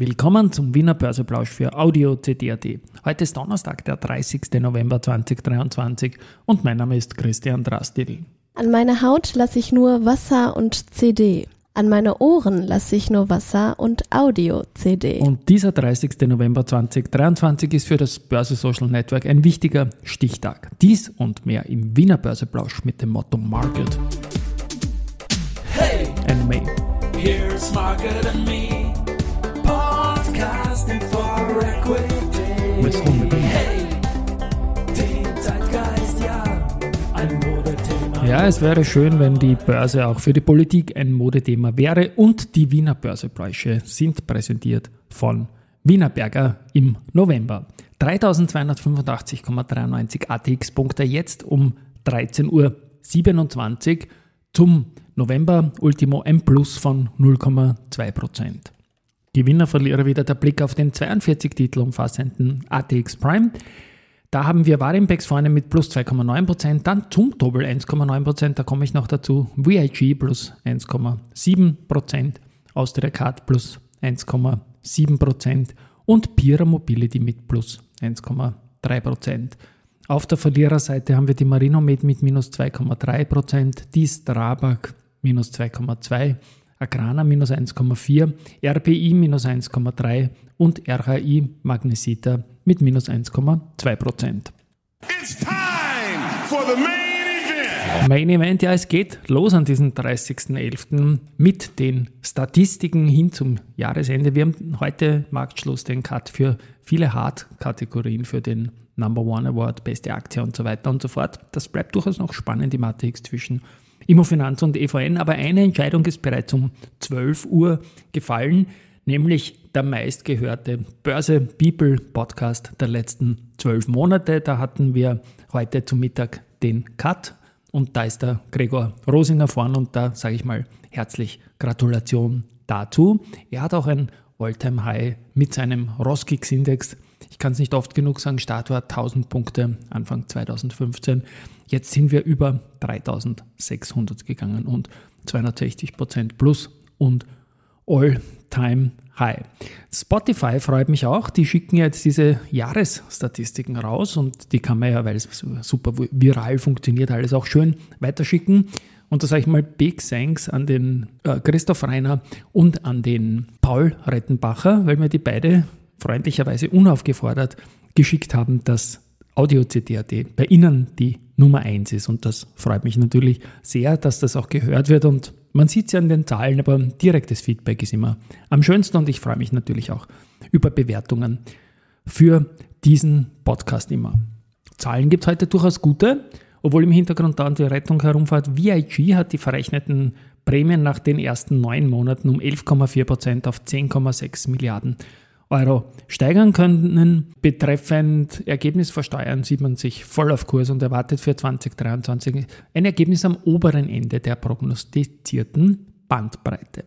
Willkommen zum Wiener Börseplausch für Audio CD.at. Heute ist Donnerstag, der 30. November 2023 und mein Name ist Christian Drastil. An meine Haut lasse ich nur Wasser und CD. An meine Ohren lasse ich nur Wasser und Audio-CD. Und dieser 30. November 2023 ist für das Börse Social Network ein wichtiger Stichtag. Dies und mehr im Wiener Börseplausch mit dem Motto Market. Hey, And May. here's Margaret and me. Ja, es wäre schön, wenn die Börse auch für die Politik ein Modethema wäre und die Wiener Börsebräuche sind präsentiert von Wienerberger im November. 3285,93 ATX-Punkte jetzt um 13.27 Uhr zum November Ultimo M Plus von 0,2%. Gewinner, Verlierer wieder der Blick auf den 42 Titel umfassenden ATX Prime. Da haben wir Warimpex vorne mit plus 2,9%, dann zum Doppel 1,9%, da komme ich noch dazu, VIG plus 1,7%, Austria Card plus 1,7% und Pira Mobility mit plus 1,3%. Auf der Verliererseite haben wir die Marinomed mit minus 2,3%, die Strabag minus 2,2%, Agrana minus 1,4%, RPI minus 1,3% und RHI Magnesita mit minus 1,2%. It's time for the main event. Main Event, ja, es geht los an diesem 30.11. mit den Statistiken hin zum Jahresende. Wir haben heute Marktschluss den Cut für viele Hard-Kategorien, für den Number One Award, beste Aktie und so weiter und so fort. Das bleibt durchaus noch spannend, die Matrix zwischen Immofinanz und EVN, aber eine Entscheidung ist bereits um 12 Uhr gefallen, nämlich der meistgehörte Börse People Podcast der letzten zwölf Monate. Da hatten wir heute zum Mittag den Cut und da ist der Gregor Rosinger vorn und da sage ich mal herzlich Gratulation dazu. Er hat auch ein Alltime High mit seinem Roskix Index. Ich kann es nicht oft genug sagen, Start war 1000 Punkte Anfang 2015. Jetzt sind wir über 3600 gegangen und 260 Prozent plus und All-Time High. Spotify freut mich auch. Die schicken jetzt diese Jahresstatistiken raus und die kann man ja, weil es super viral funktioniert, alles auch schön weiterschicken. Und da sage ich mal Big Thanks an den äh, Christoph Reiner und an den Paul Rettenbacher, weil mir die beide freundlicherweise unaufgefordert geschickt haben, dass Audio CD.at bei Ihnen die Nummer 1 ist. Und das freut mich natürlich sehr, dass das auch gehört wird. Und man sieht es ja an den Zahlen, aber direktes Feedback ist immer am schönsten. Und ich freue mich natürlich auch über Bewertungen für diesen Podcast immer. Zahlen gibt es heute durchaus gute, obwohl im Hintergrund dauernd die Rettung herumfährt. VIG hat die verrechneten Prämien nach den ersten neun Monaten um 11,4% auf 10,6 Milliarden Euro steigern können. Betreffend Ergebnis vor Steuern sieht man sich voll auf Kurs und erwartet für 2023 ein Ergebnis am oberen Ende der prognostizierten Bandbreite.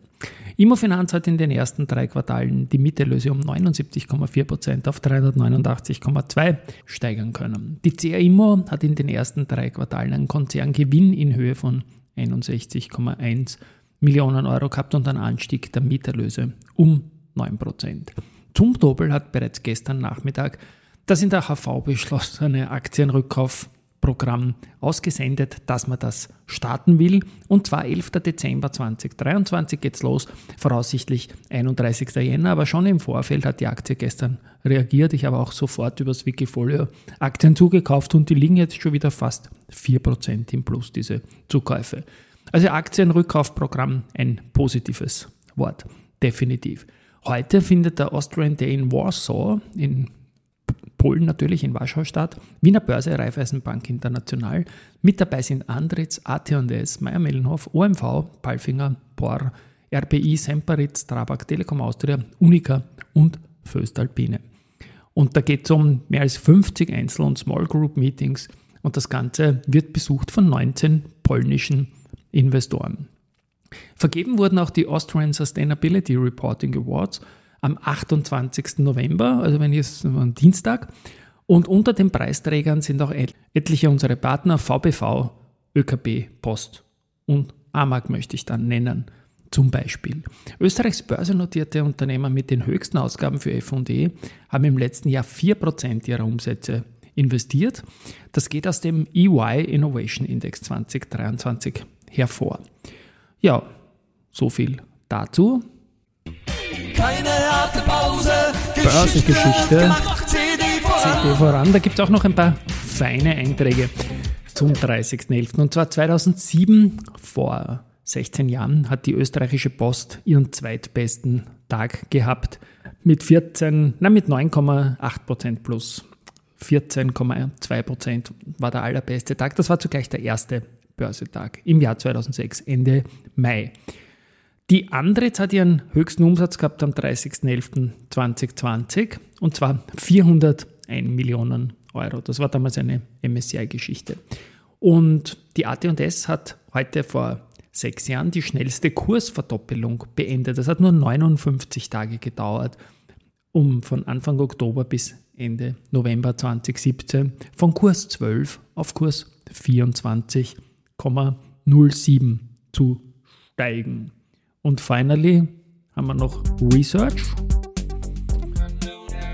Immofinanz hat in den ersten drei Quartalen die Mieterlöse um 79,4% auf 389,2 steigern können. Die CA Immo hat in den ersten drei Quartalen einen Konzerngewinn in Höhe von 61,1 Millionen Euro gehabt und einen Anstieg der Mieterlöse um 9%. Zumtobel hat bereits gestern Nachmittag das in der HV beschlossene Aktienrückkaufprogramm ausgesendet, dass man das starten will. Und zwar 11. Dezember 2023 geht's los, voraussichtlich 31. Jänner. Aber schon im Vorfeld hat die Aktie gestern reagiert. Ich habe auch sofort übers Wikifolio Aktien zugekauft und die liegen jetzt schon wieder fast 4% im Plus, diese Zukäufe. Also Aktienrückkaufprogramm, ein positives Wort, definitiv. Heute findet der Austrian Day in Warsaw, in Polen natürlich, in Warschau statt. Wiener Börse, Raiffeisenbank International. Mit dabei sind Andritz, AT&S, Meyer-Mellenhof, OMV, Palfinger, Bor, RBI, Semperitz, Trabag, Telekom Austria, Unica und Föstalpine. Und da geht es um mehr als 50 Einzel- und Small Group Meetings und das Ganze wird besucht von 19 polnischen Investoren. Vergeben wurden auch die Austrian Sustainability Reporting Awards am 28. November, also wenn jetzt am Dienstag. Und unter den Preisträgern sind auch etliche unserer Partner VBV, ÖKB, Post und AMAG möchte ich dann nennen. zum Beispiel. Österreichs börsennotierte Unternehmen mit den höchsten Ausgaben für FD haben im letzten Jahr 4% ihrer Umsätze investiert. Das geht aus dem EY Innovation Index 2023 hervor. Ja, so viel dazu. Keine harte Pause. Börsengeschichte. gemacht, CD voran. CD voran. Da gibt es auch noch ein paar feine Einträge zum 30.11. Und zwar 2007, vor 16 Jahren, hat die österreichische Post ihren zweitbesten Tag gehabt mit 14, na mit 9,8% plus. 14,2% war der allerbeste Tag. Das war zugleich der erste Börsetag im Jahr 2006, Ende Mai. Die Andritz hat ihren höchsten Umsatz gehabt am 30.11.2020 und zwar 401 Millionen Euro. Das war damals eine MSCI-Geschichte. Und die AT&S hat heute vor sechs Jahren die schnellste Kursverdoppelung beendet. Das hat nur 59 Tage gedauert, um von Anfang Oktober bis Ende November 2017 von Kurs 12 auf Kurs 24,07 zu steigen. Und finally haben wir noch Research.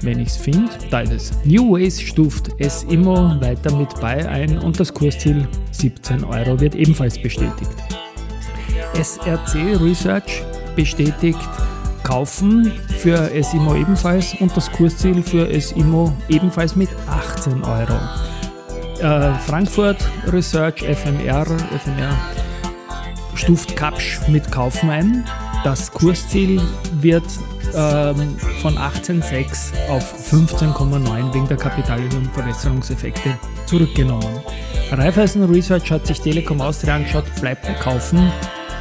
Wenn ich es finde, da ist es. New Ways stuft es immer weiter mit bei ein und das Kursziel 17 Euro wird ebenfalls bestätigt. SRC Research bestätigt kaufen für SIMO ebenfalls und das Kursziel für SIMO ebenfalls mit 18 Euro. Äh, Frankfurt Research FMR, FMR stuft Kapsch mit Kaufen ein. Das Kursziel wird ähm, von 18,6 auf 15,9 wegen der Kapitalierung und Verbesserungseffekte zurückgenommen. Raiffeisen Research hat sich Telekom Austria angeschaut, bleibt bei Kaufen,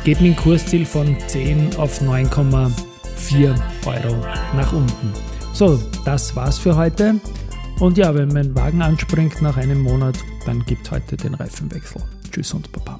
geht mit dem Kursziel von 10 auf 9,4 Euro nach unten. So, das war's für heute. Und ja, wenn mein Wagen anspringt nach einem Monat, dann gibt es heute den Reifenwechsel. Tschüss und Baba.